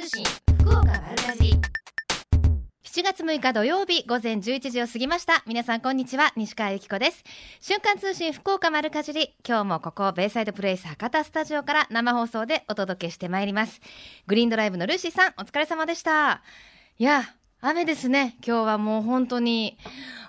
通信福岡丸かじ7月6日土曜日午前11時を過ぎました。皆さんこんにちは。西川由紀子です。瞬間通信福岡丸かじり。今日もここベイサイドプレイス博多スタジオから生放送でお届けしてまいります。グリーンドライブのルーシーさんお疲れ様でした。いや雨ですね。今日はもう本当に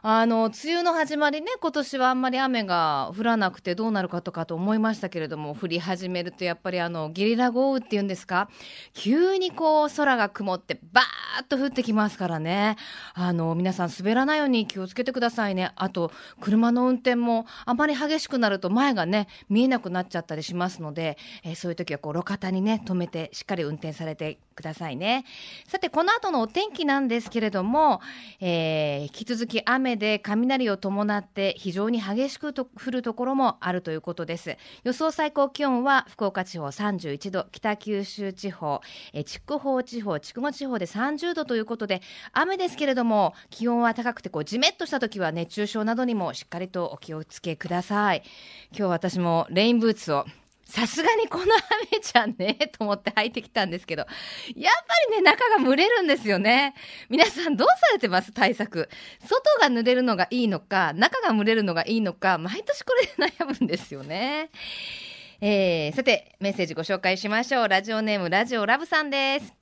あの、梅雨の始まりね、今年はあんまり雨が降らなくてどうなるかとかと思いましたけれども、降り始めるとやっぱりあの、ゲリラ豪雨っていうんですか、急にこう、空が曇ってバーッと降ってきますからね。あの、皆さん滑らないように気をつけてくださいね。あと、車の運転もあまり激しくなると前がね、見えなくなっちゃったりしますので、えー、そういう時はこう、路肩にね、止めてしっかり運転されてくださいね。さて、この後のお天気なんですけれども、えー、引き続き雨で雷を伴って非常に激しくと降るところもあるということです。予想最高気温は福岡地方31度、北九州地方、え筑豊地方、筑後地方で30度ということで、雨ですけれども、気温は高くてこうじめっとした時は熱中症などにもしっかりとお気をつけください。今日私もレインブーツをさすがにこの雨じゃんねと思って履いてきたんですけど、やっぱりね、中が蒸れるんですよね。皆さんどうされてます？対策。外が濡れるのがいいのか、中が蒸れるのがいいのか、毎年これで悩むんですよね。えー、さて、メッセージご紹介しましょう。ラジオネーム、ラジオラブさんです。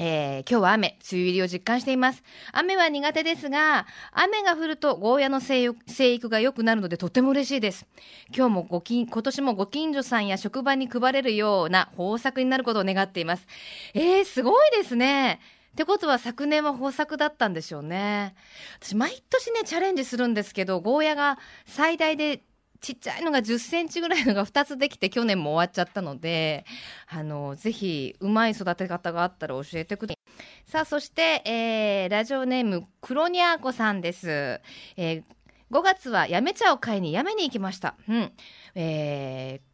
えー、今日は雨、梅雨入りを実感しています。雨は苦手ですが、雨が降るとゴーヤの生育が良くなるのでとても嬉しいです。今日もご近、今年もご近所さんや職場に配れるような豊作になることを願っています。えー、すごいですね。ってことは昨年は豊作だったんでしょうね。私毎年ね、チャレンジするんですけど、ゴーヤが最大でちっちゃいのが10センチぐらいのが2つできて去年も終わっちゃったので、あの、ぜひ、うまい育て方があったら教えてください。さあ、そして、えー、ラジオネーム、クロニャーコさんです。えー、5月はやめ茶を買いにやめに行きました。うん。えー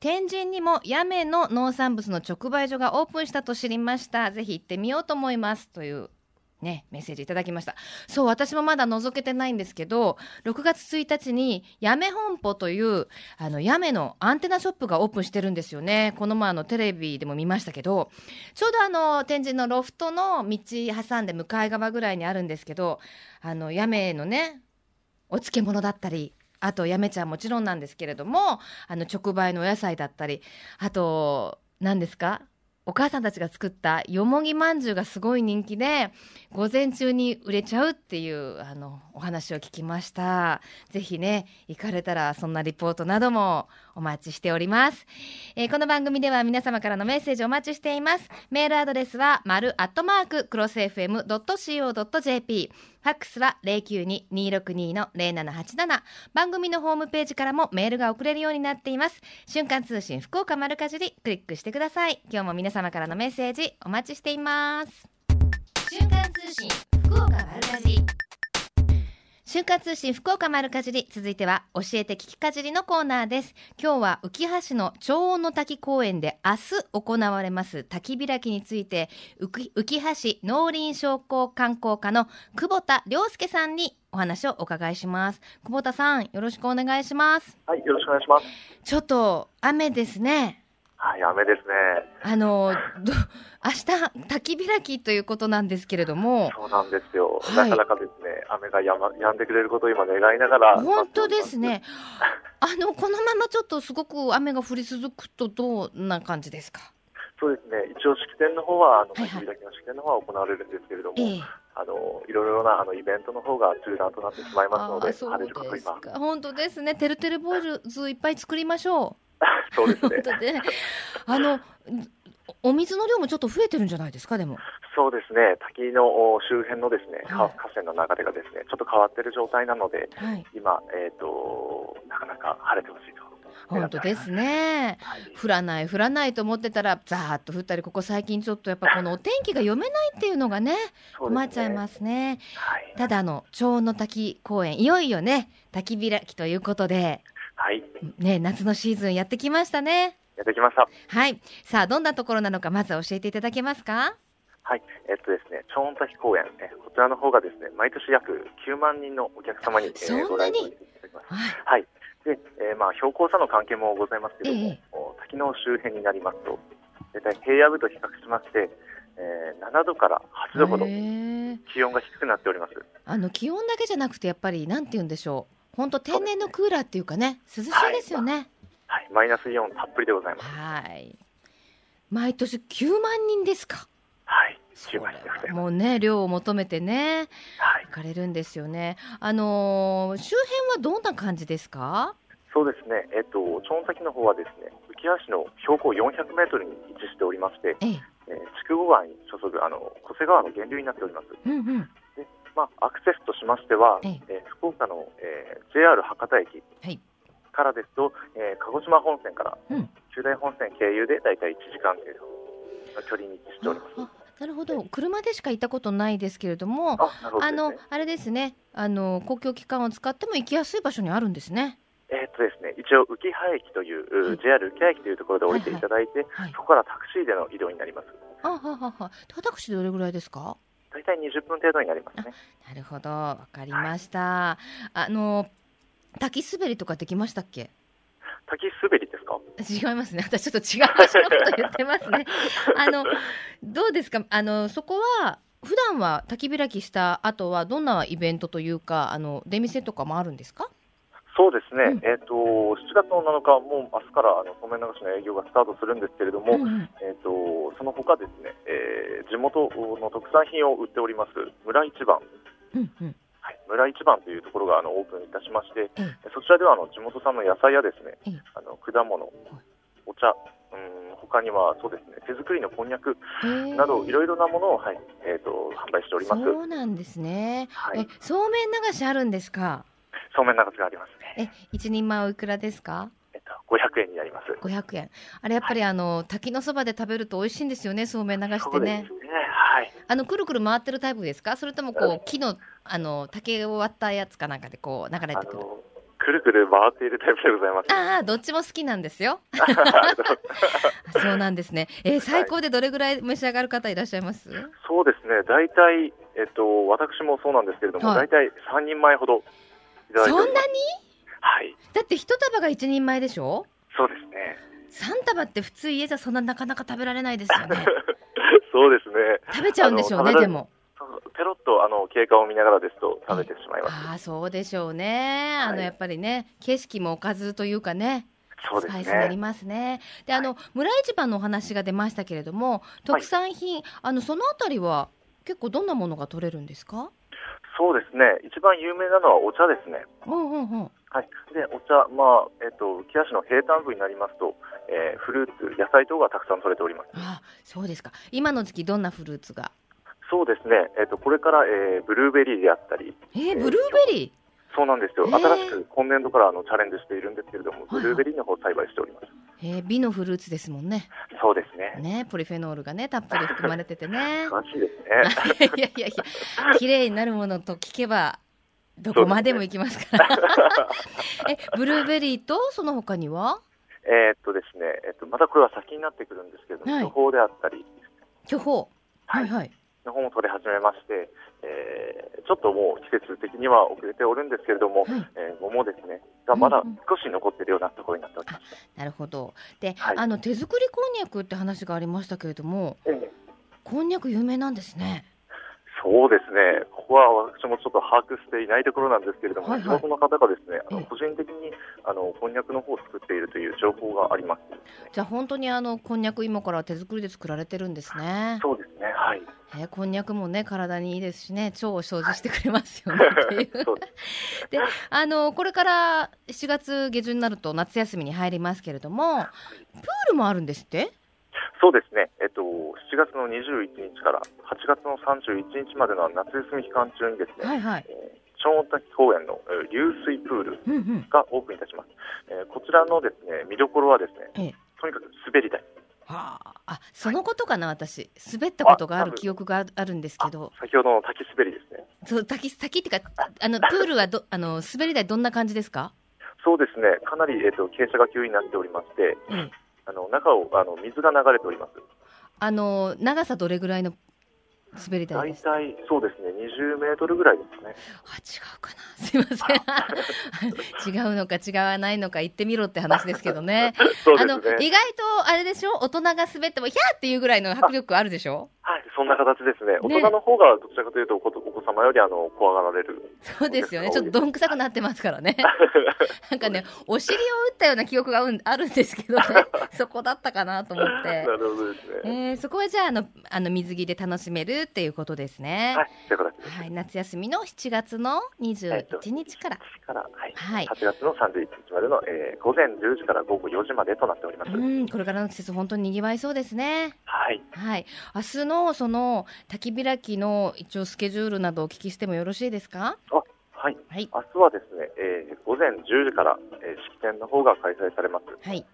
天神にも八女の農産物の直売所がオープンしたと知りました。ぜひ行ってみようと思います。というね、メッセージいただきました。そう、私もまだ覗けてないんですけど、6月1日に、やめ本舗という、あの、やめのアンテナショップがオープンしてるんですよね。この前、あの、テレビでも見ましたけど、ちょうどあの、天神のロフトの道挟んで向かい側ぐらいにあるんですけど、あの、やめのね、お漬物だったり、あと、やめ茶はもちろんなんですけれども、あの、直売のお野菜だったり、あと、何ですか？お母さんたちが作ったよもぎまんじゅうがすごい人気で、午前中に売れちゃうっていう、あの、お話を聞きました。ぜひね、行かれたらそんなリポートなどもお待ちしております。えー、この番組では皆様からのメッセージお待ちしています。メールアドレスは、丸アットマーククロス FM.co.jp。ファックスは092-262-0787。番組のホームページからもメールが送れるようになっています。瞬間通信福岡丸かじりクリックしてください。今日も皆様からのメッセージお待ちしています。瞬間通信福岡丸かじり。瞬間通信福岡丸かじり続いては教えて聞きかじりのコーナーです。今日は浮橋の長音の滝公園で明日行われます滝開きについて浮橋農林商工観光課の久保田亮介さんにお話をお伺いします。久保田さんよろしくお願いします。はいよろしくお願いします。ちょっと雨ですねはい、雨ですね。あの、ど、明日、滝開きということなんですけれども。そうなんですよ。はい、なかなかですね、雨がやま、止んでくれることを今願いながら。本当ですね。あの、このままちょっとすごく雨が降り続くと、どんな感じですか？そうですね。一応式典の方は、あの、滝開きの式典の方は行われるんですけれども。ええあのいろいろなあのイベントの方が中断となってしまいますので、晴れること今。本当ですね。てるてる坊主いっぱい作りましょう。そうですね。あのお水の量もちょっと増えてるんじゃないですか、でも。そうですね、滝の周辺のですね、はい、河川の流れがですね、ちょっと変わっている状態なので、はい、今、えっ、ー、と、なかなか晴れてほしいと。本当ですね、はい、降らない、降らないと思ってたら、ざーっと降ったり、ここ最近ちょっとやっぱこの お天気が読めないっていうのがね、困っちゃいますね。はい、ただあの、長野滝公園、いよいよね、滝開きということで、はい。ね、夏のシーズンやってきましたね。やってきました。はい。さあ、どんなところなのか、まず教えていただけますか？はい、えっとですね、超音滝公園、えこちらの方がですね、毎年約9万人のお客様に、えー、ご来場いただきます。はい、はい。で、えー、まあ標高差の関係もございますけども、えー、滝の周辺になりますと、大体平野部と比較しまして、えー、7度から8度ほど気温が低くなっておりますあの気温だけじゃなくてやっぱりなんて言うんでしょう本当天然のクーラーっていうかね涼しいですよね、はい、はい、マイナスイオンたっぷりでございます。はい。毎年9万人ですか。はい。もうね量を求めてね、はい、行かれるんですよね。あのー、周辺はどんな感じですか？そうですね、えっと、町崎の方はですね、浮橋の標高400メートルに位置しておりまして、ええ。ー、筑後川に注ぐあの小瀬川の源流になっております。うんうん。でまあ、アクセスとしましては、ええ。ー、福岡の、えー、JR 博多駅からですと、えー、鹿児島本線から、うん、中大本線経由でだいたい1時間程度の距離に位置しております。なるほど。車でしか行ったことないですけれどもあ、ね、のあれですね。あの公共機関を使っても行きやすい場所にあるんですね。えー、っとですね、一応、浮羽駅という、はい、JR 浮羽駅というところで降りていただいて、はいはい、そこからタクシーでの移動になります。あははは。タクシーでどれぐらいですか？大体20分程度になりますね。なるほど、わかりました。あの滝滑りとかできましたっけ？滝滑りですか？違いますね。私ちょっと違う場所のこと言ってますね。あの、どうですか？あの、そこは、普段は滝開きした後はどんなイベントというか、あの、出店とかもあるんですか？そうですね、うん、えーと、7月の7日、もう明日からあの染め流しの営業がスタートするんですけれども、うんうん、えーと、その他ですね、えー、地元の特産品を売っております村一番、うんうん。はい、村一番というところがあのオープンいたしまして、うん、そちらではあの地元産の野菜やですね、あの果物、お茶、うん他にはそうですね手作りのこんにゃくなどいろいろなものを、はいえーと、と販売しております。そうなんですね、はい、えそうめん流しあるんですか？そうめん流しがありますね。え、一人前おいくらですか？えっと五百円になります。五百円。あれやっぱり、はい、あの滝のそばで食べると美味しいんですよね。そうめん流してね。ねはい。あのくるくる回ってるタイプですか？それともこう木のあの竹を割ったやつかなんかでこう流れてくる？くるくる回っているタイプでございます。ああ、どっちも好きなんですよ。そうなんですね。えー、最高でどれぐらい召し上がる方いらっしゃいます？そうですね。大体えっと私もそうなんですけれども、大体三人前ほどそんなに？はい。だって一束が一人前でしょ？そうですね。三束って普通家じゃそんななかなか食べられないですよね。そうですね。食べちゃうんでしょうね、でも。ペロッとあの経過を見ながらですと食べてしまいます。ああ、そうでしょうね。あの、やっぱりね、景色もおかずというかね。そうですパイスになりますね。で、あの、村市場のお話が出ましたけれども、特産品、はい、あの、そのあたりは結構どんなものが取れるんですか？そうですね、一番有名なのはお茶ですね。うんうんうん。はい、でお茶、まあえっと、浮き足の平坦部になりますと、えー、フルーツ、野菜等がたくさん取れております。あそうですか、今の時期、どんなフルーツが？そうですね、えっと、これから、えー、ブルーベリーであったり、えー、ブルーベリー、そうなんですよ、新しく今年度からあのチャレンジしているんですけれども、ブルーベリーの方栽培しております。えー、美のフルーツですもんね。そうですね。ね、ポリフェノールがね、たっぷり含まれててね。詳しいですね。いやいやいや、綺麗になるものと聞けば、どこまでも行きますから。ね、え、ブルーベリーとその他には？えー、っとですね、えっとまたこれは先になってくるんですけど、はい、巨峰であったり、巨峰、はい、はいはいの方も取れ始めまして、えー、ちょっともう季節的には遅れておるんですけれども、はい、えー、桃ですね。がまだ少し残っているようなところになっております、うんうん、なるほど。で、はい、あの手作りこんにゃくって話がありましたけれども、えー、こんにゃく有名なんですねそうですね、ここは私もちょっと把握していないところなんですけれども、はいはい、地元の方がですね、あの個人的にあのこんにゃくの方を作っているという情報があります、ね、じゃあ本当にあのこんにゃく今から手作りで作られてるんですね。そうですね、はい。えー、こんにゃくもね体にいいですしね、腸を掃除してくれますよね。い。う。で、あのこれから4月下旬になると夏休みに入りますけれども、プールもあるんですって？そうですね、えっと、7月の21日から8月の31日までの夏休み期間中にですね、はいはい。えー小滝公園の流水プールがオープンいたします、うんうん、えー、こちらのですね見どころはですね、ええ、とにかく滑り台はあ、あそのことかな、はい、私。滑ったことがある記憶があるんですけど。先ほどの滝滑りですね。そう滝滝っていうかあのプールはど あの滑り台どんな感じですか？そうですね。かなり、えーと、傾斜が急になっておりまして、ええあの中をあの水が流れております。あの長さどれぐらいの滑り台大体そうですね、20メートルぐらいですかね。あ、違うかな。すいません。違うのか違わないのか言ってみろって話ですけどね。そうあの、ですね。意外とあれでしょ？大人が滑っても、ひゃーっていうぐらいの迫力あるでしょ？はい、そんな形ですね。大人の方がどちらかというとお子様よりあの怖がられる。そうですよね。ちょっとどんくさくなってますからね。なんかね、お尻を打ったような記憶がうん あるんですけどね。そこだったかなと思ってな。るほどですえね。ー、そこはじゃあ、あの、あの水着で楽しめるっていうことですね。はい、という。はい、夏休みの7月の21日から。から、はい、はい。8月の31日までの、えー午前10時から午後4時までとなっております。うん、これからの季節本当に賑わいそうですね。はい、はい。明日のその焚き開きの一応スケジュールなどお聞きしてもよろしいですか？はい。はい。明日はですね、えー午前10時から、えー式典の方が開催されます。はい。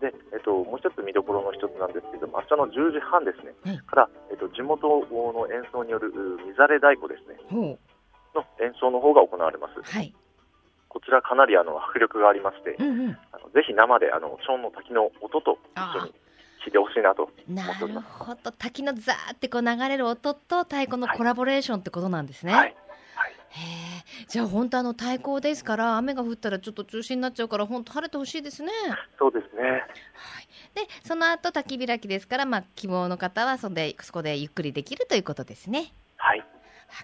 で、えっと、もう一つ見どころの一つなんですけども、明日の10時半ですね、はいから、えっと、地元の演奏によるうみざれ太鼓ですね、ほの演奏の方が行われます。う。はい。こちらかなりあの迫力がありまして、うんうん。あのぜひ生であの超の滝の音と一緒に聴いてほしいなと思なる。ほど。滝のザーってこう流れる音と太鼓のコラボレーションってことなんですね。はい。はい。じゃあ本当あの太鼓ですから雨が降ったらちょっと中止になっちゃうから本当晴れてほしいですね。そうですね。はい。でその後焚き開きですからまあ希望の方はそんでそこでゆっくりできるということですね。はい。わ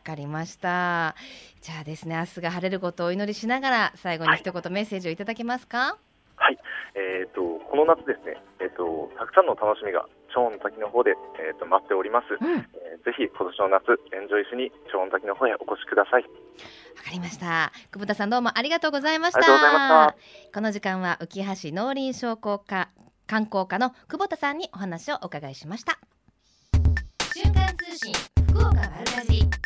かりました。じゃあですね明日が晴れることをお祈りしながら最後に一言メッセージをいただけますか？はい。えっ、と、この夏ですね、えっ、と、たくさんの楽しみが超の滝の方で、えー、と待っております。うん。わえーぜひ今年の夏、エンジョイしに超の滝の方へお越しください。かりました。久保田さんどうもありがとうございました。ありがとうございまこの時間は浮橋農林商工課観光課の久保田さんにお話をお伺いしました。瞬間通信福岡丸かじり。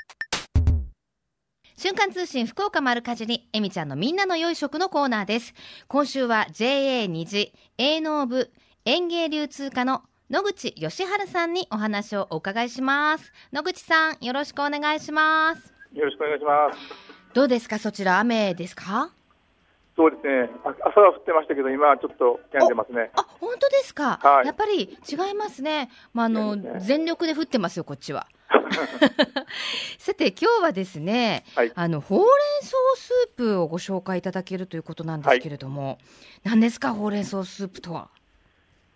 瞬間通信福岡丸かじり、えみちゃんのみんなの良い食のコーナーです。今週は JA 虹営農部園芸流通課の野口義治さんにお話をお伺いします。野口さん、よろしくお願いします。よろしくお願いします。どうですか？そちら雨ですか？そうですね。あ朝は降ってましたけど、今はちょっと止んでますね。あ、本当ですか？はいやっぱり違いますね。まあ、あの、ね全力で降ってますよ、こっちは。さて、今日はですね、はいあの、ほうれん草スープをご紹介いただけるということなんですけれども、何ですか、ほうれん草スープとは？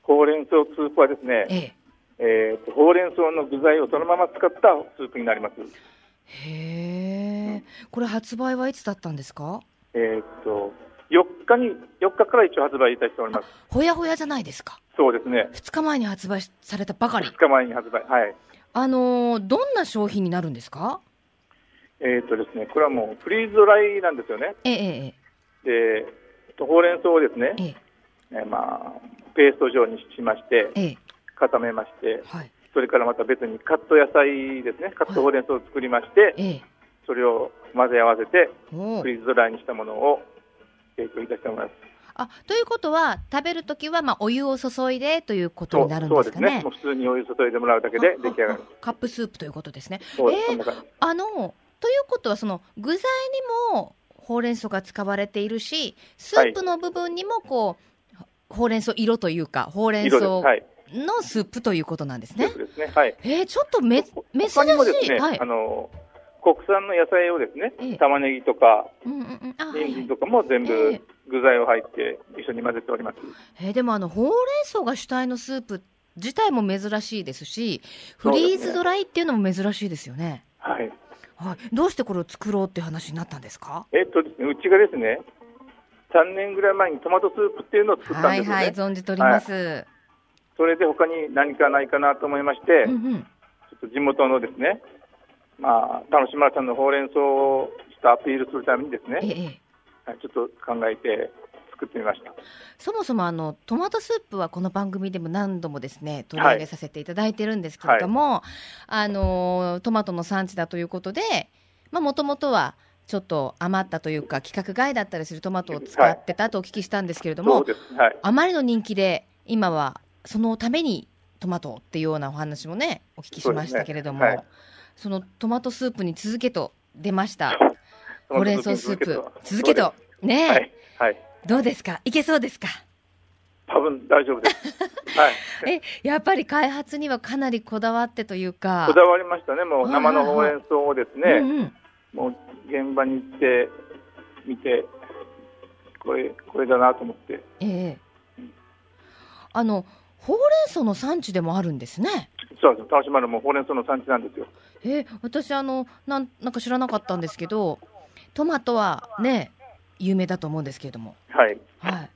ほうれん草スープはですね、ええ。えーとほうれん草の具材をそのまま使ったスープになります。へえ。これ発売はいつだったんですか？えっ、と4日に4日から一応発売いたしております。ほやほやじゃないですか。そうですね。2日前に発売されたばかり2。日前に発売。はい。あのーどんな商品になるんですか？えっ、とですね、これはもうフリーズドライなんですよね。えええで、えっとほうれん草をですねえ、え。ええーまあペースト状にしましてええ。固めまして、はい。それからまた別にカット野菜ですね、カットほうれん草を作りまして、ええ。それを混ぜ合わせておフリーズドライにしたものを提供いたしております。あということは食べるときはまあお湯を注いでということになるんですかね。もう普通にお湯注いでもらうだけで出来上がる。カップスープということですね。そうです、えー。あのということはその具材にもほうれん草が使われているし、スープの部分にもこう、ほうれん草色というかほうれん。草はい。のスープということなんですねそう。ですね。はい。えー、ちょっとめ珍し他にもですね、い。はいあ。の国産の野菜をですね、ええ玉ねぎとかうんうんうん。人参とかも全部ええ具材を入って一緒に混ぜております。えーでもあのほうれん草が主体のスープ自体も珍しいですし、フリーズドライっていうのも珍しいですよね。はい。はい。どうしてこれを作ろうっていう話になったんですか？えっとですね、うちがですね、3年ぐらい前にトマトスープっていうのを作ったんですよね。はいはい、存じております。それで他に何かないかなと思いまして、うんうん。ちょっと地元のですね、まあ、楽しまらさんのほうれん草をしたアピールするためにですね、ええ。はいちょっと考えて作ってみました。そもそもあのトマトスープはこの番組でも何度もですね取り上げさせていただいてるんですけれども、あのトマトの産地だということでもともとはちょっと余ったというか規格外だったりするトマトを使ってたとお聞きしたんですけれども、そうです。はい。あまりの人気で今はそのためにトマトっていうようなお話もねお聞きしましたけれどもそ,、ねはいのトマトスープに続けと出ましたほうれん草スープ続けとねはい。はい。どうですか？いけそうですか？多分大丈夫です。はい。え、やっぱり開発にはかなりこだわってというか。こだわりましたね。もう生のほうれん草をですね、うんうん、もう現場に行って見て、これこれだなと思って。ええー、あのほうれん草の産地でもあるんですね。そうです。田島のもほうれん草の産地なんですよ。えー、私あのなんなんか知らなかったんですけど、トマトはね有名だと思うんですけれども。はい。はい。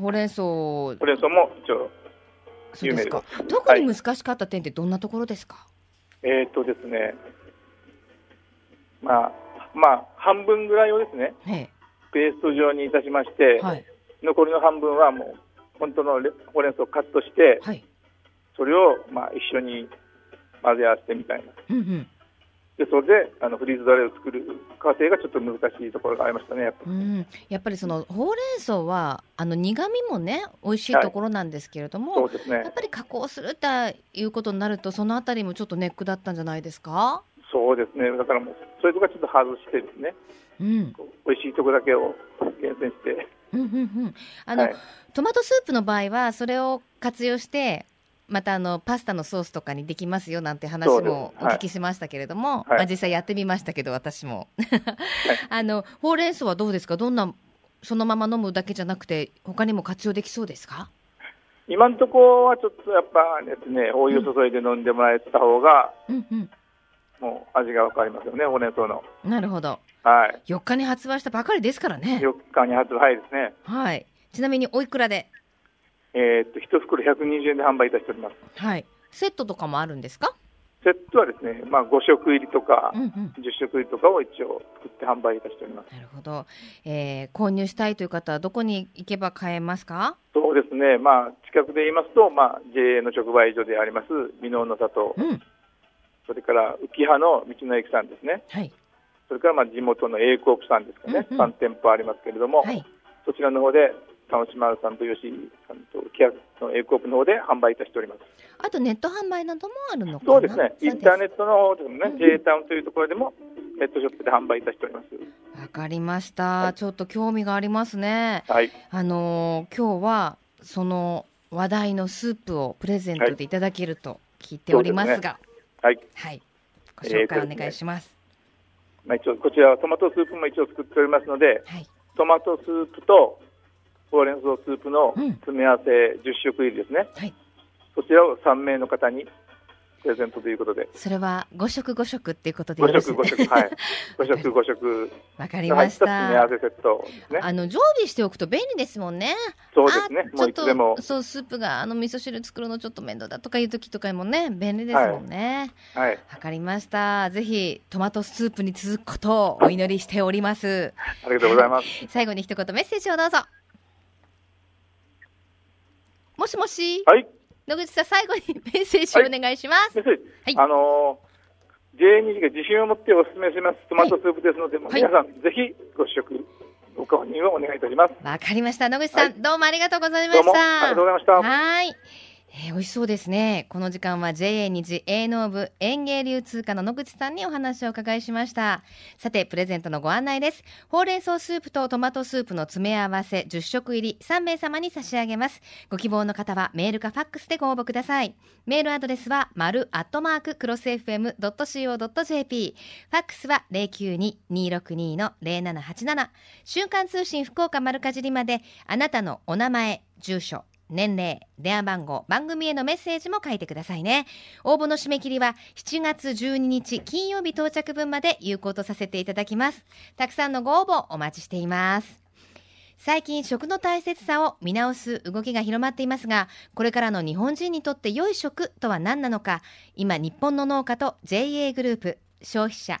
ほうれん草。ほうれん草も一応有名ですか。特に難しかった点ってどんなところですか？はい、えー、っとですね。まあまあ半分ぐらいをですね。ペースト状にいたしまして、はい、残りの半分はもう本当のほうれん草をカットして、はい、それをまあ一緒に混ぜ合わせてみたいな。うんうんでそれであのフリーズドライを作る過程がちょっと難しいところがありましたねやっぱ,、うん、やっぱりそのほうれん草はあの苦味もね美味しいところなんですけれども、はい、そうですね、やっぱり加工するっていうことになるとそのあたりもちょっとネックだったんじゃないですか？そうですね。だからもうそういうところちょっと外してですね、うん、美味しいところだけを厳選して。うんうんうん、あの、はい、トマトスープの場合はそれを活用してまたあのパスタのソースとかにできますよなんて話もお聞きしましたけれども、はい、まあ、実際やってみましたけど私も。あのほうれん草はどうですか？どんなそのまま飲むだけじゃなくて他にも活用できそうですか？今のところはちょっとやっぱですねお湯注いで飲んでもらえた方が、うんうん、もう味がわかりますよねほうれん草の。なるほど。はい。4日に発売したばかりですからね。4日に発売ですね。はい。ちなみにおいくらで？えー、っと1袋120円で販売いたしております。はい。セットとかもあるんですか？セットはですね、まあ5食入りとか、うんうん、10食入りとかを一応作って販売いたしております。なるほど。えー、購入したいという方はどこに行けば買えますか？そうですね。まあ近くで言いますと、まあ JA の直売所であります箕面の里、うん、それから浮羽の道の駅さんですね。はい。それからまあ地元の A コープさんですかね、うんうん、3店舗ありますけれども、はい、そちらの方で楽しまるさんと吉井さんとキアの A コープの方で販売いたしております。あとネット販売などもあるのそうですね。インターネットの方でもね、うん、J タウンというところでもネットショップで販売いたしております。わかりました、はい、ちょっと興味がありますね。はい。あのー、今日はその話題のスープをプレゼントでいただけると聞いておりますが、はい、ね、はい、ご紹介お願いします、えー、まあ、一応こちらはトマトスープも一応作っておりますので、はい、トマトスープとほうれん草スープの詰め合わせ10食入りですね、はい、そちらを3名の方にプレゼントということで。それは5食5食っていうことでよろしい5食5食はい。5食5食わかりました。詰め合わせセットですね。あの常備しておくと便利ですもんね。そうですね。もういつでも。そうスープがあの味噌汁作るのちょっと面倒だとかいう時とかもね便利ですもんね。はい。わ、はい、かりました。ぜひトマトスープに続くことをお祈りしております。ありがとうございます、最後に一言メッセージをどうぞもしもし。はい。野口さん、最後にメッセージをお願いします。はい、はい、あのー、J2 が自信を持ってお勧めしますトマトスープですので、はい、皆さん、ぜひご試食、ご購入をお願いいたします。わかりました。野口さん、どうもありがとうございました。ありがとうございました。はい。えー、美味しそうですね。この時間は JA 日営農部園芸流通課の野口さんにお話をお伺いしました。さて、プレゼントのご案内です。ほうれん草スープとトマトスープの詰め合わせ10食入り3名様に差し上げます。ご希望の方はメールかファックスでご応募ください。メールアドレスは、丸アットマーククロス FM.co.jp。ファックスは092-262-0787。瞬間通信福岡丸かじりまで、あなたのお名前、住所、年齢、電話番号、番組へのメッセージも書いてくださいね。応募の締め切りは7月12日金曜日到着分まで有効とさせていただきます。たくさんのご応募お待ちしています。最近食の大切さを見直す動きが広まっていますが、これからの日本人にとって良い食とは何なのか、今日本の農家と JA グループ、消費者、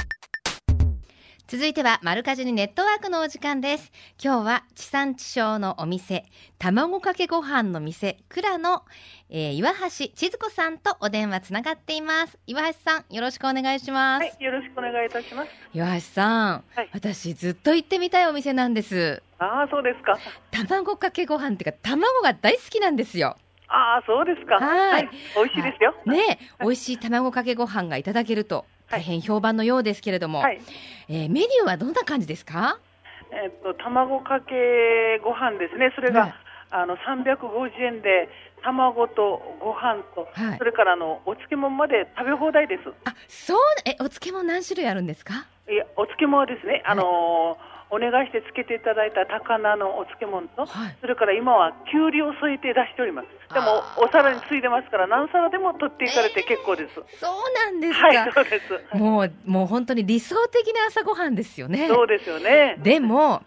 続いては丸かじりネットワークのお時間です。今日は地産地消のお店卵かけご飯の店蔵の、えー、岩橋千鶴子さんとお電話つながっています。岩橋さんよろしくお願いします。はいよろしくお願いいたします。岩橋さん、はい、私ずっと行ってみたいお店なんです。ああそうですか。卵かけご飯っていうか卵が大好きなんですよ。ああそうですか。はい、美味しいですよ。ね、美味しい卵かけご飯がいただけると大変評判のようですけれども、はい、えー、メニューはどんな感じですか？えっと卵かけご飯ですね。それが、あの350円で卵とご飯と、はい、それからあのお漬物まで食べ放題です。あ、そうえお漬物何種類あるんですか？いやお漬物はですね、あのーお願いしてつけていただいた高菜のお漬物と、はい、それから今はきゅうりを添えて出しております。でもお皿についてますから何皿でも取っていかれて結構です、えー、そうなんですか。はいそうです。もうもう本当に理想的な朝ごはんですよね。そうですよね。でも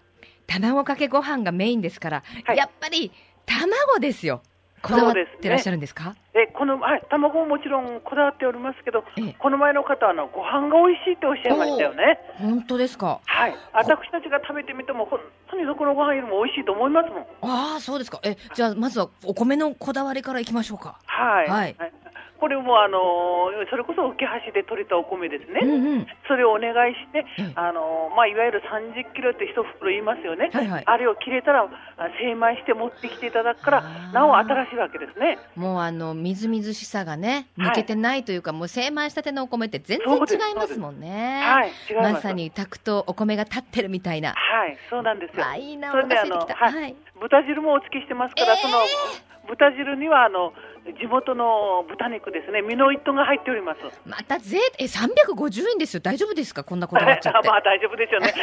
卵かけご飯がメインですから、はい、やっぱり卵ですよこだわってらっしゃるんですか？えこの、はい、卵ももちろんこだわっておりますけど、この前の方はあのご飯が美味しいっておっしゃいましたよね。本当ですか？はい。私たちが食べてみても本当にどこのご飯よりも美味しいと思いますもん。ああそうですか。えじゃあまずはお米のこだわりからいきましょうか。はい、はい、はいこれもあのそれこそ浮き橋で取れたお米ですね、うんうん、それをお願いして、あのまあ、いわゆる30キロって一袋言いますよね、はいはい、あれを切れたら精米して持ってきていただくからなお新しいわけですね。もうあのみずみずしさがね抜けてないというか、はい、もう精米したてのお米って全然違いますもんね。はいままさに炊くとお米が立ってるみたいな。はいそうなんですよ。あいいなそれであの、はい、豚汁もお付けしてますから、えー、その豚汁にはあの地元の豚肉ですね、ミノイットが入っております。また税え350円ですよ。大丈夫ですか？こんなこだわっちゃって。まあ大丈夫ですよね。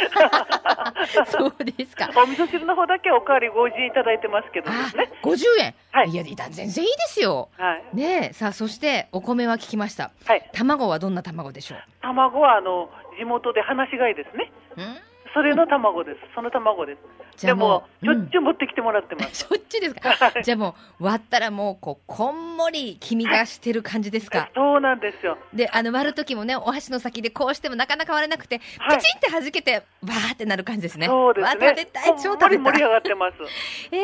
そうですか。お味噌汁の方だけおかわり50円いただいてますけどですね。50円。はい。いや全然いいですよ。はい。ねさあそしてお米は聞きました。はい。卵はどんな卵でしょう？卵はあの地元で放し飼いですね。うん。それの卵です。その卵です。でも、しょっちゅう持ってきてもらってます。しょっちゅうですか？じゃあもう、割ったらもう、こう、こんもり黄身がしてる感じですか？そうなんですよ。で、あの、割る時もね、お箸の先でこうしてもなかなか割れなくて、プチンって弾けて、バーってなる感じですね。そうですね。食べたい、超食べたい。盛り上がってます。ええ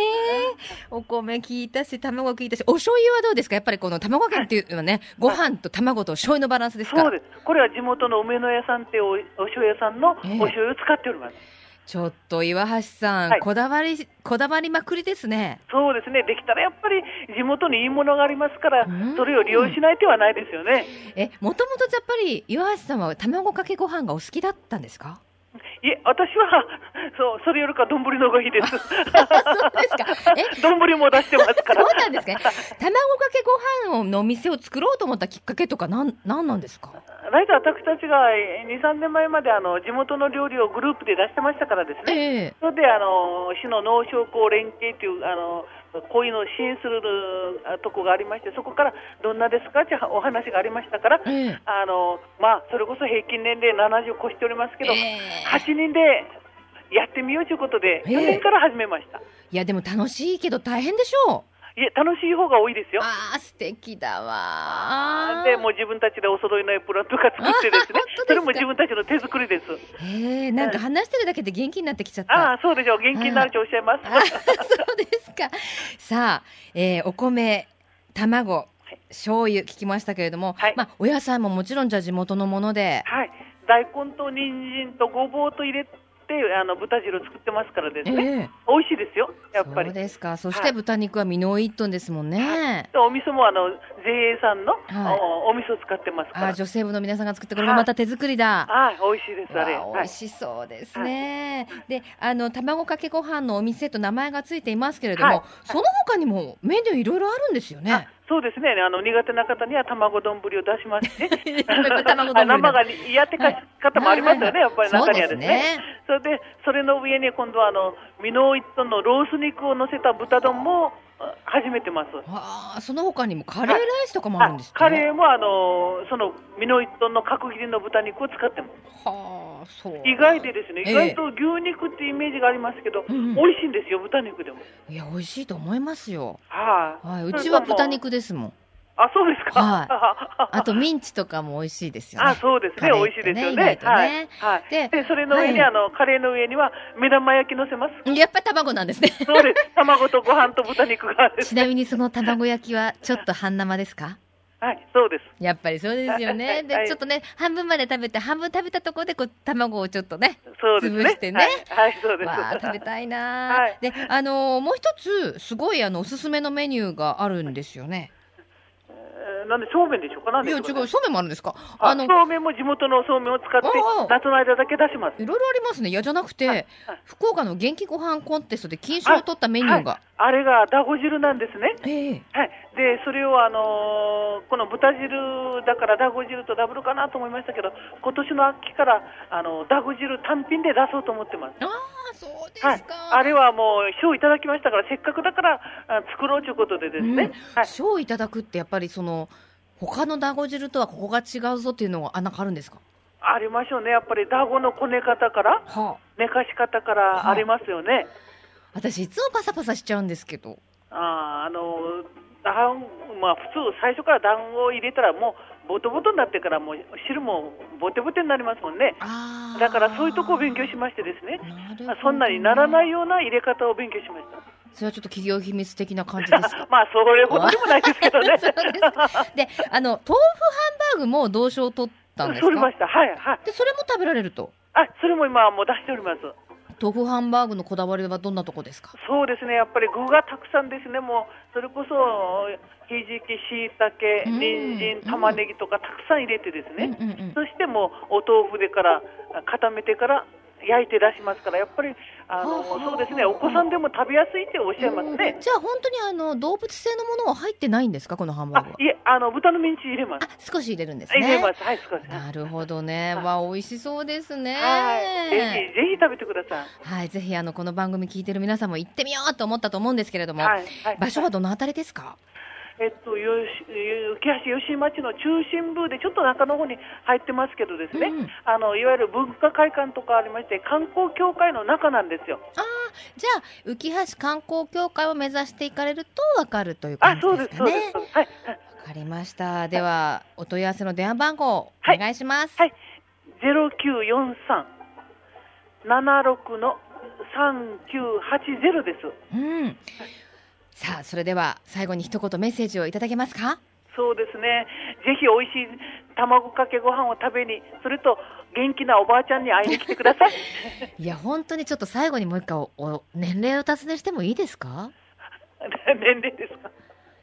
お米効いたし、卵効いたし、お醤油はどうですか？やっぱりこの卵かけっていうのはね、ご飯と卵と醤油のバランスですかそうです。これは地元の梅の屋さんっておお醤油屋さんのお醤油を使っております。ちょっと岩橋さん、はい、こだわりこだわりまくりですね。そうですね。できたらやっぱり地元にいいものがありますから、それを利用しない手はないですよね。え、もともとやっぱり岩橋さんは卵かけご飯がお好きだったんですか？いえ、私は、そう、それよりか丼の方がいいです。そうですか。え、丼も出してますから。そうなんですか、ね。卵かけご飯のお店を作ろうと思ったきっかけとか、なん、なんなんですか？ライト私たちが2、3年前まであの地元の料理をグループで出してましたからですね。えー、それであの市の農商工連携というあのこういうのを支援するとこがありまして、そこからどんなですかってお話がありましたから、えー、あのまあ、それこそ平均年齢70を超しておりますけど、えー、8人でやってみようということで、去年から始めました。いや、でも楽しいけど大変でしょう。いえ、楽しい方が多いですよ。ああ、素敵だわで、もう自分たちでお揃いのエプロンとか作ってですね。それも自分たちの手作りです。へえ、なんか話してるだけで元気になってきちゃった。ああ、そうでしょう。元気になるとおっしゃいます。そうですか。さあ、えー、お米、卵、醤油聞きましたけれども、はい、まあお野菜ももちろんじゃ地元のもので、はい、大根と人参とごぼうと入れってあの豚汁作ってますからですね、えー、美味しいですよやっぱり。そうですか。そして豚肉はミノイットンですもんね、はい、お味噌もあの JA さんの、はい、おお味噌使ってますから。あ女性部の皆さんが作ってこれもまた手作りだ。はい、美味しいですあれ。美味しそうですね、はい、であの卵かけご飯のお店と名前がついていますけれども、その他にもメニューいろいろあるんですよねそうですね、あの苦手な方には卵丼を出しまして、生が嫌ってか、方もありますよね、やっぱり中にはですね。それで、それの上に今度はあのミノーイットのロース肉を乗せた豚丼も始めてます。はあ、その他にもカレーライスとかもあるんですか、カレーもあのそのミノイットの角切りの豚肉を使ってます。はあ。意外でですね、意外と牛肉ってイメージがありますけど、えー、美味しいんですよ、豚肉でも。いや、美味しいと思いますよ。はい、あ、はい、うちは豚肉ですもん。あ、そうですか。はい。あとミンチとかも美味しいですよね。あ、そうですね。美味しいですよね。ねはい。はい。で、それの上に、あのカレーの上には目玉焼き乗せます？やっぱり卵なんですね。そうです。卵とご飯と豚肉が、ちなみにその卵焼きはちょっと半生ですか？はい、そうです。やっぱりそうですよね。で、ちょっとね、半分まで食べて、半分食べたところで、こう、卵をちょっとね、そうですね潰してね。はい、そうです。わあ、食べたいな、はい、で、あのもう一つ、すごい、あの、おすすめのメニューがあるんですよね。なんでそうめんでしょうか？なんでいや違うそうめんもあるんですか？あのそうめんも地元のそうめんを使って夏の間だけ出します。いろいろありますね。いやじゃなくて、はいはい、福岡の元気ごはんコンテストで金賞を取ったメニューが。あれがだご汁なんですね、えー、はい。でそれをあのー、この豚汁だからだご汁とダブルかなと思いましたけど今年の秋からあのだご汁単品で出そうと思ってます。ああそうですか、はい、あれはもう賞いただきましたからせっかくだから作ろうということでですね、うん、はい、賞いただくってやっぱりその他のだご汁とはここが違うぞっていうのはあなんかあるんですか？ありましょうね。やっぱりだごのこね方から、はあ、寝かし方からあ。りますよね、はあ、私いつもパサパサしちゃうんですけど。ああのだまあ普通最初から団子を入れたらもうボトボトになってからもう汁もボテボテになりますもんね。だからそういうとこを勉強しましてですねそんなにならないような入れ方を勉強しました。それはちょっと企業秘密的な感じですか？まあそれほどでもないですけどね。であの豆腐ハンバーグも同賞を取ったんですか？取りました。はいはい。でそれも食べられると？あそれも今もう出しております豆腐ハンバーグのこだわりはどんなとこですか？そうですね。やっぱり具がたくさんですね。もうそれこそひじきしいたけ人参玉ねぎとかたくさん入れてですね、うんうんうん、そしてもうお豆腐でから固めてから焼いて出しますからやっぱりあのそうですねお子さんでも食べやすいっておっしゃいますね。じゃあ本当にあの動物性のものは入ってないんですかこのハンバーグは？いえあの豚のミンチ入れます。少し入れるんですね。入れますはい少し。なるほどね。わ美味しそうですね。はい。ぜひぜひ食べてください。はいぜひあのこの番組聞いてる皆さんも行ってみようと思ったと思うんですけれども、はいはい、場所はどのあたりですか？えっと、よし浮橋吉井町の中心部でちょっと中の方に入ってますけどですね、うん、あのいわゆる文化会館とかありまして観光協会の中なんですよ。あじゃあ浮橋観光協会を目指していかれると分かるという感じですかね。はい、わかりました。では、お問い合わせの電話番号お願いします。はい、ゼロ九四三七六の三九八ゼロです。うん。さあそれでは最後に一言メッセージをいただけますか？そうですね。ぜひ美味しい卵かけご飯を食べにそれと元気なおばあちゃんに会いに来てください。いや本当にちょっと最後にもう一回お年齢を尋ねしてもいいですか？年齢ですか？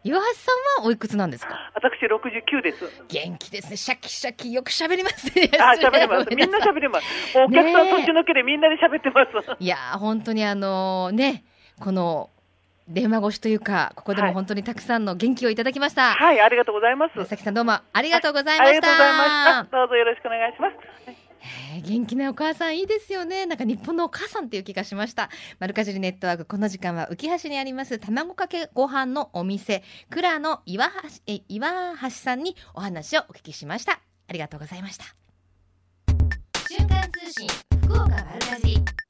岩橋さんはおいくつなんですか？私69です。元気ですね。シャキシャキよく喋りますね。あ喋ります。みんな喋ります。お客さんそっちのけでみんなで喋ってます、いや本当にあのねこの電話越しというか、ここでも本当にたくさんの元気をいただきました。はい、ありがとうございます。佐々木さんどうもありがとうございました。はい、ありがとうございました。どうぞよろしくお願いします。えー、元気なお母さんいいですよね。なんか日本のお母さんっていう気がしました。マルカジリネットワーク、この時間は浮橋にあります卵かけご飯のお店、クラの岩橋、え、岩橋さんにお話をお聞きしました。ありがとうございました。瞬間通信、福岡丸かじり。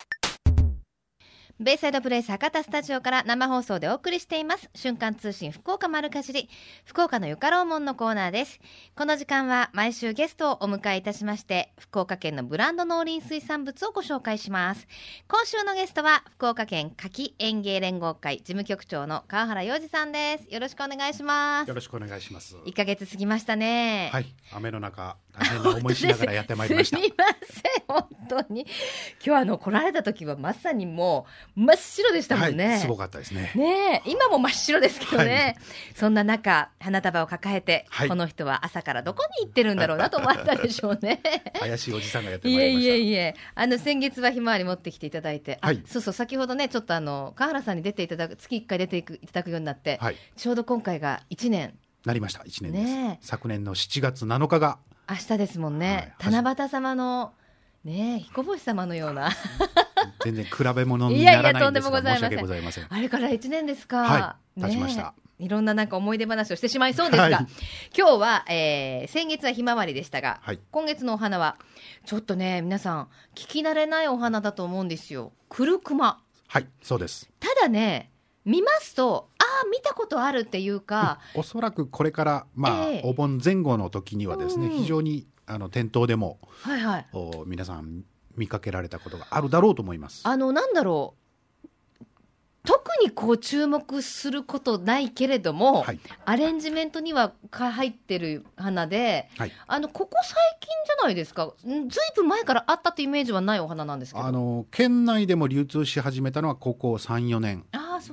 ベイサイドプレイス博多スタジオから生放送でお送りしています。瞬間通信福岡丸かじり福岡のよかろうもんのコーナーです。この時間は毎週ゲストをお迎えいたしまして福岡県のブランド農林水産物をご紹介します。今週のゲストは福岡県柿園芸連合会事務局長の川原洋二さんです。よろしくお願いします。よろしくお願いします。1ヶ月過ぎましたね。はい。雨の中大変な思いしながらやってまいりました。す。みません本当に。今日あの来られた時はまさにもう真っ白でしたもんね、はい、すごかったですね。ね今も真っ白ですけどね、はい、そんな中花束を抱えて、はい、この人は朝からどこに行ってるんだろうなと思ったでしょうね。怪しいおじさんがやってまいりました。いえいえいえ。あの先月はひまわり持ってきていただいて、はい、そうそう先ほどねちょっとあの川原さんに出ていただく月1回出ていくいただくようになって、はい、ちょうど今回が1年。なりました。1年です、ね、昨年の7月7日が明日ですもんね、七夕様のね彦星様のような。全然比べ物にならないんですが申し訳ございません。あれから一年ですか。はい、経ちました、いろんななんか思い出話をしてしまいそうですが、はい、今日は、えー、先月はひまわりでしたが、はい、今月のお花はちょっとね皆さん聞き慣れないお花だと思うんですよ。クルクマ。はいそうです。ただね見ますとあ見たことあるっていうか、おそらくこれからまあ、えー、お盆前後の時にはですね、うん、非常にあの店頭でも、はいはい、お皆さん見かけられたことがあるだろうと思います。あのなんだろう特にこう注目することないけれども、はい、アレンジメントには入ってる花で、はい、あのここ最近じゃないですか？ずいぶん前からあったってイメージはないお花なんですけど。あの県内でも流通し始めたのはここ34年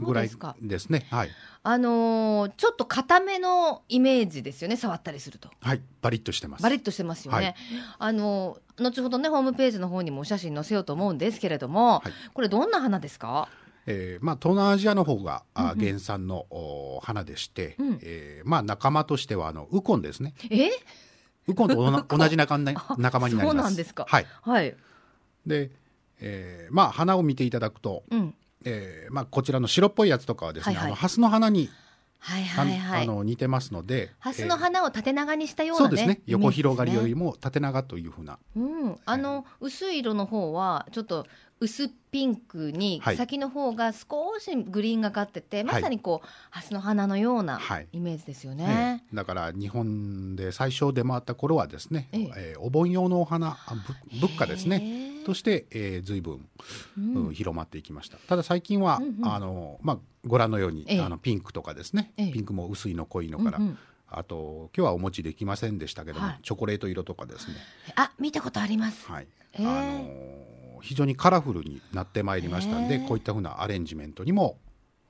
ぐらいですね。はい。あのー、ちょっと固めのイメージですよね触ったりすると。はい。バリッとしてます。バリッとしてますよね、はい、あのー、後ほどねホームページの方にもお写真載せようと思うんですけれども、はい、これどんな花ですか？えーまあ、東南アジアの方が、うんうん、原産の花でして、うん、えー、まあ、仲間としてはあのウコンですね。え？ウコンと 同じ仲間仲間になります。そうなんですか。はい。はい。で、えー、まあ花を見ていただくと、うん、えー、まあこちらの白っぽいやつとかはですね、はいはい、あの蓮の花にはいはいはい、あの似てますので蓮の花を縦長にしたような、ね、そうですね。横広がりよりも縦長というふうな、うん、あの、薄い色の方はちょっと薄ピンクに先の方が少しグリーンがかってて、はい、まさにこう蓮の花のようなイメージですよね、はい、だから日本で最初出回った頃はですね、ええ。ー、お盆用のお花物価ですねとして、えー、随分、うん、広まっていきました。ただ最近は、うんうん、あのまあ、ご覧のように、えあのピンクとかですね、ピンクも薄いの濃いのから、うんうん。あと今日はお持ちできませんでしたけども、はい、チョコレート色とかですね。あ、見たことあります。はい。あの非常にカラフルになってまいりましたんでこういったふうなアレンジメントにも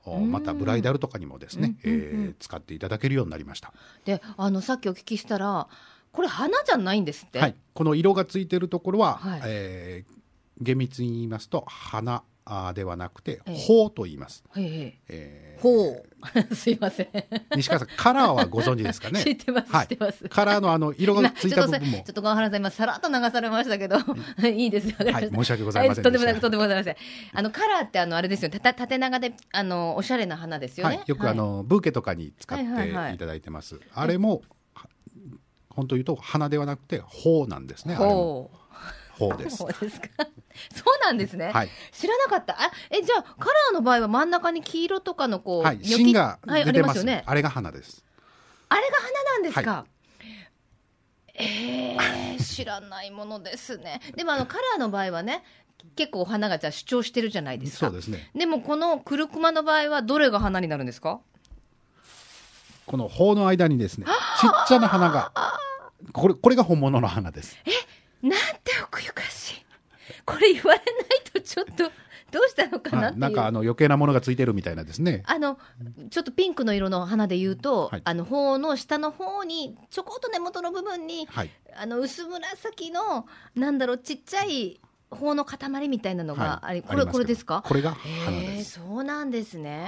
またブライダルとかにもですね、うんうんうん、えー、使っていただけるようになりました。であのさっきお聞きしたらこれ花じゃないんですって、はい、この色がついてるところは、はい、えー、厳密に言いますと花あではなくて「ほう」と言います。ええー、ほう すいません。西川さんカラーはご存知ですかね？知ってます、はい、知ってます。カラーのあの色がついた部分も。ちょっと川原さん今さらっと流されましたけどいいですよ。はい申し訳ございません とんでもなくとんでもございません。あのカラーってあのあれですよ縦長であのおしゃれな花ですよね。はい、よくあの、ブーケとかに使っていただいてます。あれも本当言うと花ではなくてほうなんですね。ほう。方です。そうですか。そうなんですね。はい、知らなかった。あ、え、じゃあ、カラーの場合は真ん中に黄色とかのこう、はい、芯が出てますよね。あれが花です。あれが花なんですか。はい、えー、知らないものですね。でもあのカラーの場合はね、結構花がじゃ主張してるじゃないですか。そうですね。でもこのクルクマの場合はどれが花になるんですか？この穂の間にですね、ちっちゃな花が、これ、これが本物の花です。えなんて奥ゆかしい。これ言われないとちょっと。どうしたのかななんかあの余計なものがついてるみたいなですね。あのちょっとピンクの色の花で言うと、はい、あの方の下の方にちょこっと根元の部分に、はい、あの薄紫のなんだろうちっちゃい方の塊みたいなのがあり、はい、これこれですか？これが花です。そうなんですね。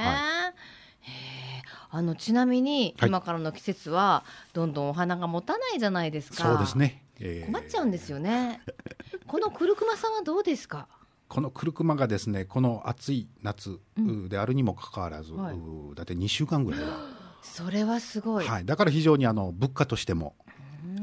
あのちなみに今からの季節はどんどんお花が持たないじゃないですか。そうですね。困っちゃうんですよね。このクルクマさんはどうですか？このクルクマがですね、この暑い夏であるにもかかわらず、うんはい、だって2週間ぐらいは。それはすごい。はい、だから非常にあの物価としても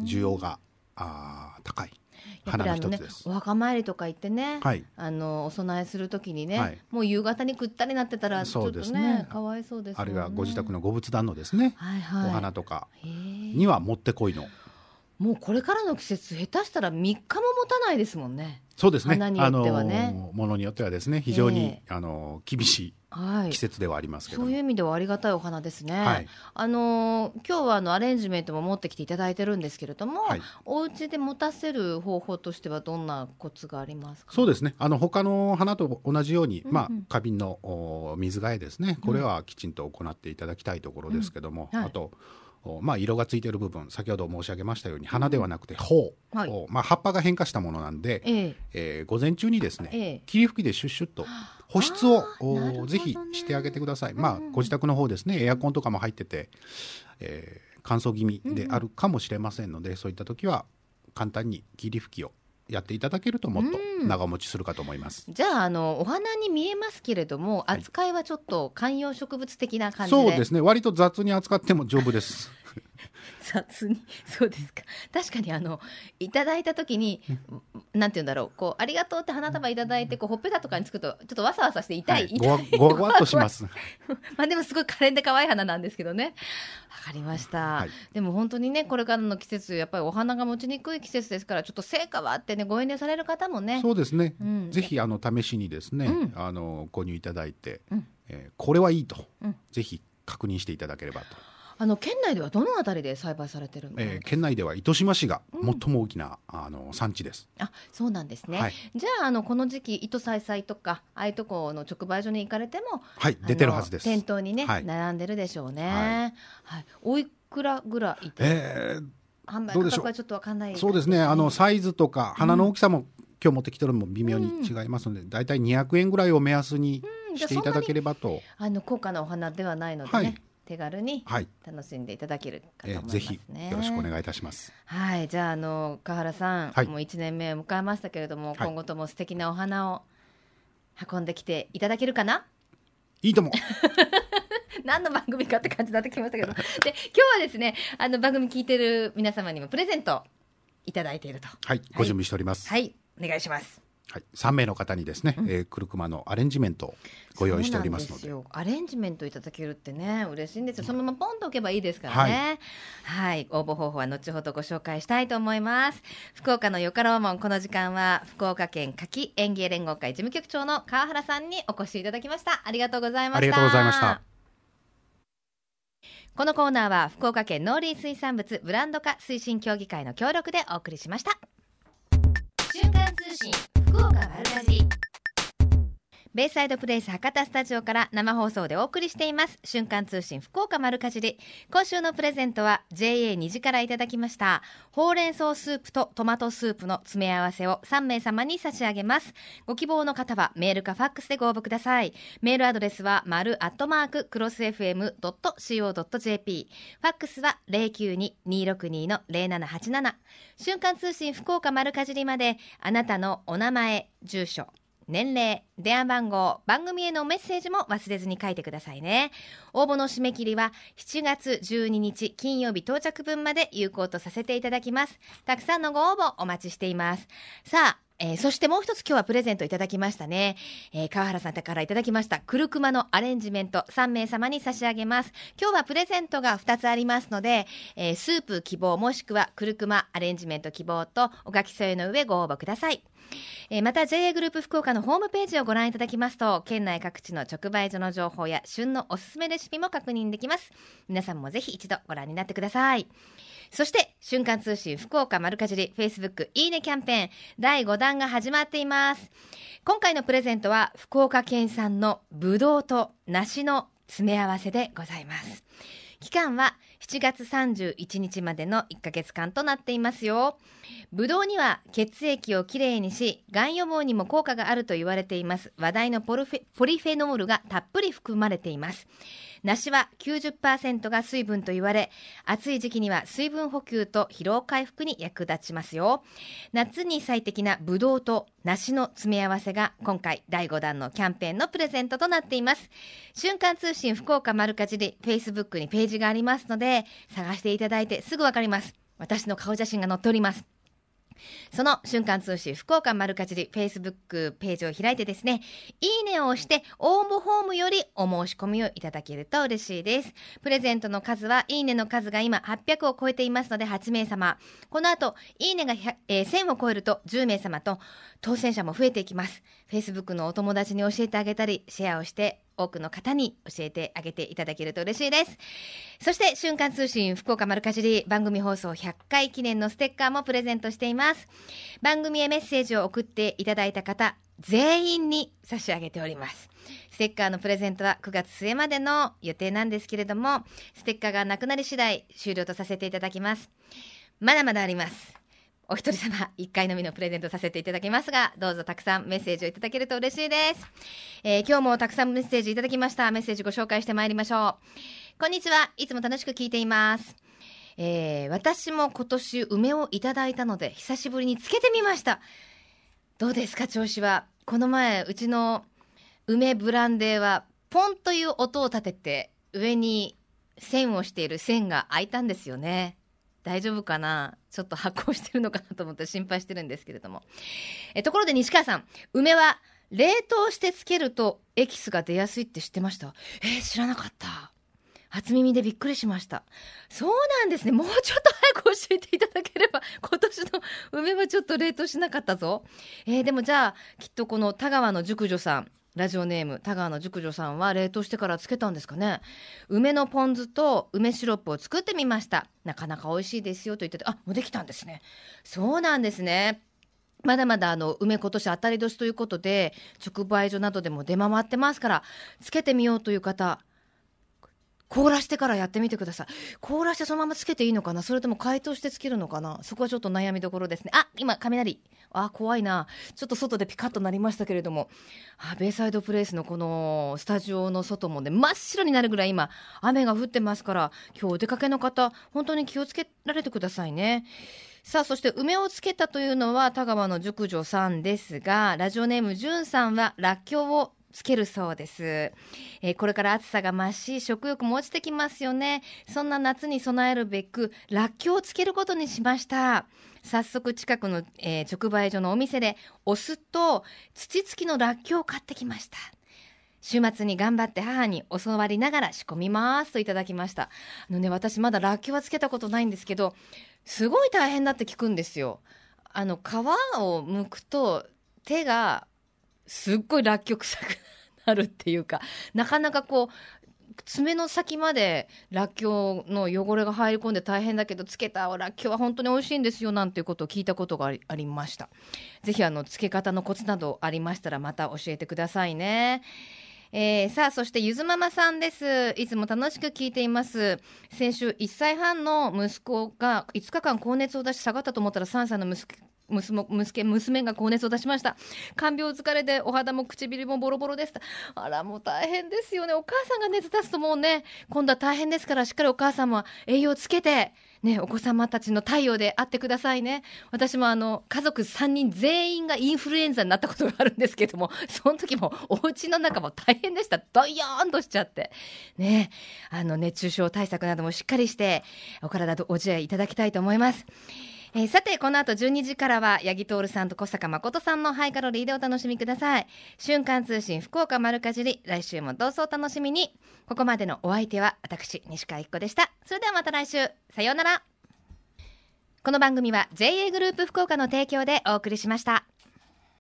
需要があ高い。やっぱりあのね、お墓参りとか行ってね、はい、あのお供えするときにね、はい、もう夕方にくったりなってたらちょっとね、ねかわいそうです、ね、あるいはご自宅のご仏壇のですね、はいはい、お花とかにはもってこいの。もうこれからの季節下手したら3日も持たないですもんね。そうですね。花によってはね。ものによってはですね、非常に、えー、あの厳しい季節ではありますけど、はい、そういう意味ではありがたいお花ですね。はい、あの今日はあのアレンジメントも持ってきていただいてるんですけれども、はい、お家で持たせる方法としてはどんなコツがありますか？そうですね。あの他の花と同じように、うんうん、まあ花瓶のお水替えですね。これはきちんと行っていただきたいところですけども、うん、あと。まあ、色がついている部分先ほど申し上げましたように花ではなくて苞、うんはい、まあ、葉っぱが変化したものなんで、えー、えー、午前中にですね、えー、霧吹きでシュッシュッと保湿を、ね、ぜひしてあげてください、まあ、ご自宅の方ですねエアコンとかも入ってて、えー、乾燥気味であるかもしれませんので、うんうん、そういった時は簡単に霧吹きをやっていただけるともっと長持ちするかと思います。じゃああのお花に見えますけれども、扱いはちょっと観葉植物的な感じで、そうですね。割と雑に扱っても丈夫です。雑にそうですか。確かにあのいただいた時になんて言うんだろう、こう、ありがとうって花束いただいて、こう、ほっぺたとかにつくと、ちょっとわさわさして痛い。はい、ごわ、ごわごわっとします。まあでもすごい可憐で可愛い花なんですけどね。わかりました、はい、でも本当にね、これからの季節、やっぱりお花が持ちにくい季節ですから、ちょっと成果はあってね、ご遠慮される方もね。そうですね。うん、ぜひ、あの、試しにですね、うん、あの、購入いただいて、うん、えー、これはいいと、うん、ぜひ確認していただければと。あの県内ではどのあたりで栽培されてるの、えー、県内では糸島市が最も大きな、うん、あの産地です。あ、そうなんですね。はい、じゃああのこの時期糸さいさいとかああいうとこの直売所に行かれても、はい出てるはずです。店頭にね、はい、並んでるでしょうね。はい。はい、おいくらぐらいで。えー販売価格はちょっとわかんない、ね、そうですね。あのサイズとか花の大きさも、うん、今日持ってきてるのも微妙に違いますので、だいたい200円ぐらいを目安にしていただければと。あの高価なお花ではないのでね。はい手軽に楽しんでいただけるかと思いますね、はいえー、よろしくお願いいたします。はい。じゃああの川原さん、はい、もう一年目を迎えましたけれども、今後とも素敵なお花を運んできていただけるかな？いいとも 何の番組かって感じになってきましたけど。で今日はですねあの番組聞いてる皆様にもプレゼントいただいていると。はい、ご準備しております。はい。お願いしますはい、3名の方にですね、うん、えー、クルクマのアレンジメントをご用意しておりますので。アレンジメントいただけるってね嬉しいんですよ。そのままポンと置けばいいですからね、はい、はい、応募方法は後ほどご紹介したいと思います。福岡のよかろうもんこの時間は福岡県柿園芸連合会事務局長の川原さんにお越しいただきました。ありがとうございました。ありがとうございました。このコーナーは福岡県農林水産物ブランド化推進協議会の協力でお送りしました。瞬間通信福岡丸かじりベイサイドプレイス博多スタジオから生放送でお送りしています。瞬間通信福岡丸かじり。今週のプレゼントは JA 虹からいただきました。ほうれん草スープとトマトスープの詰め合わせを3名様に差し上げます。ご希望の方はメールかファックスでご応募ください。メールアドレスは丸アットマーククロス FM.co.jp ファックスは092-262-0787瞬間通信福岡丸かじりまで。あなたのお名前住所年齢、電話番号、番組へのメッセージも忘れずに書いてくださいね。応募の締め切りは7月12日金曜日到着分まで有効とさせていただきます。たくさんのご応募お待ちしています。さあ、えー、そしてもう一つ今日はプレゼントいただきましたね。えー、川原さんからいただきました、クルクマのアレンジメント3名様に差し上げます。今日はプレゼントが2つありますので、えー、スープ希望もしくはクルクマアレンジメント希望とお書き添えの上ご応募ください。え、また JA グループ福岡のホームページをご覧いただきますと県内各地の直売所の情報や旬のおすすめレシピも確認できます皆さんもぜひ一度ご覧になってくださいそして瞬間通信福岡丸かじり Facebook いいねキャンペーン第5弾が始まっています今回のプレゼントは福岡県産のぶどうと梨の詰め合わせでございます期間は7月31日までの1ヶ月間となっていますよ。ブドウには血液をきれいにし、がん予防にも効果があると言われています話題のポリフェノールがたっぷり含まれています。梨は90%が水分と言われ、暑い時期には水分補給と疲労回復に役立ちますよ。夏に最適なブドウと梨の詰め合わせが今回第5弾のキャンペーンのプレゼントとなっています。瞬間通信福岡丸かじり Facebook にページがありますので、探していただいてすぐわかります。私の顔写真が載っております。その瞬間通信福岡丸かじり Facebook ページを開いてですね、いいねを押して応募フォームよりお申し込みをいただけると嬉しいです。プレゼントの数は、いいねの数が今800を超えていますので8名様。この後、いいねが、えー、1000を超えると10名様と当選者も増えていきます。Facebook のお友達に教えてあげたり、シェアをして多くの方に教えてあげていただけると嬉しいです。そして、瞬間通信福岡丸かじり番組放送100回記念のステッカーもプレゼントしています。番組へメッセージを送っていただいた方、全員に差し上げております。ステッカーのプレゼントは9月末までの予定なんですけれども、ステッカーがなくなり次第終了とさせていただきます。まだまだあります。お一人様1回のみのプレゼントさせていただきますが、どうぞたくさんメッセージをいただけると嬉しいです。えー、今日もたくさんメッセージいただきました。メッセージご紹介してまいりましょう。こんにちは。いつも楽しく聞いています。えー、私も今年梅をいただいたので、久しぶりにつけてみました。どうですか、調子は？この前、うちの梅ブランデーは、ポンという音を立てて、上に線をしている線が開いたんですよね。大丈夫かな？ちょっと発酵してるのかなと思って心配してるんですけれども。えところで西川さん、梅は冷凍してつけるとエキスが出やすいって知ってました？えー、知らなかった。初耳でびっくりしました。そうなんですね。もうちょっと早く教えていただければ、今年の梅はちょっと冷凍しなかったぞ。えー、でもじゃあ、きっとこの田川の熟女さん、ラジオネーム田川の熟女さんは冷凍してからつけたんですかね。梅のポン酢と梅シロップを作ってみました。なかなか美味しいですよと言っててあもうできたんですね。そうなんですね。まだまだあの梅今年当たり年ということで直売所などでも出回ってますからつけてみようという方凍らしてからやってみてください。凍らしてそのままつけていいのかな？それとも解凍してつけるのかな？そこはちょっと悩みどころですね。あ、今、雷。あ、怖いな。ちょっと外でピカッとなりましたけれども。あ、ベイサイドプレイスのこのスタジオの外もね、真っ白になるぐらい今、雨が降ってますから、今日お出かけの方、本当に気をつけられてくださいね。さあ、そして梅をつけたというのは田川の熟女さんですが、ラジオネームじゅんさんは、らっきょうをつけるそうです、えー、これから暑さが増し食欲も落ちてきますよね。そんな夏に備えるべくらっきょうをつけることにしました。早速近くの、えー、直売所のお店でお酢と土付きのらっきょうを買ってきました。週末に頑張って母に教わりながら仕込みますといただきました。あのね私まだらっきょうはつけたことないんですけどすごい大変だって聞くんですよ。あの皮を剥くと手がすっごいらっきょう臭くなるっていうかなかなかこう爪の先までらっきょうの汚れが入り込んで大変だけどつけたらっきょうは本当に美味しいんですよなんていうことを聞いたことがありました。ぜひあのつけ方のコツなどありましたらまた教えてくださいね。えー、さあそしてゆずママさんです。いつも楽しく聞いています。先週1歳半の息子が5日間高熱を出し下がったと思ったら3歳の息子娘娘が高熱を出しました看病疲れでお肌も唇もボロボロですあらもう大変ですよねお母さんが熱出すともうね今度は大変ですからしっかりお母さんは栄養つけてね、お子様たちの太陽であってくださいね。私もあの、家族3人全員がインフルエンザになったことがあるんですけども、その時もお家の中も大変でした。ドヨーンとしちゃって。ね、あの、熱中症対策などもしっかりして、お体とお自愛いただきたいと思います。えー、さてこの後12時からは八木徹さんと小坂誠さんのハイカロリーでお楽しみください。瞬間通信福岡丸かじり来週もどうぞお楽しみに。ここまでのお相手は私西川一子でした。それではまた来週。さようなら。この番組は JA グループ福岡の提供でお送りしました。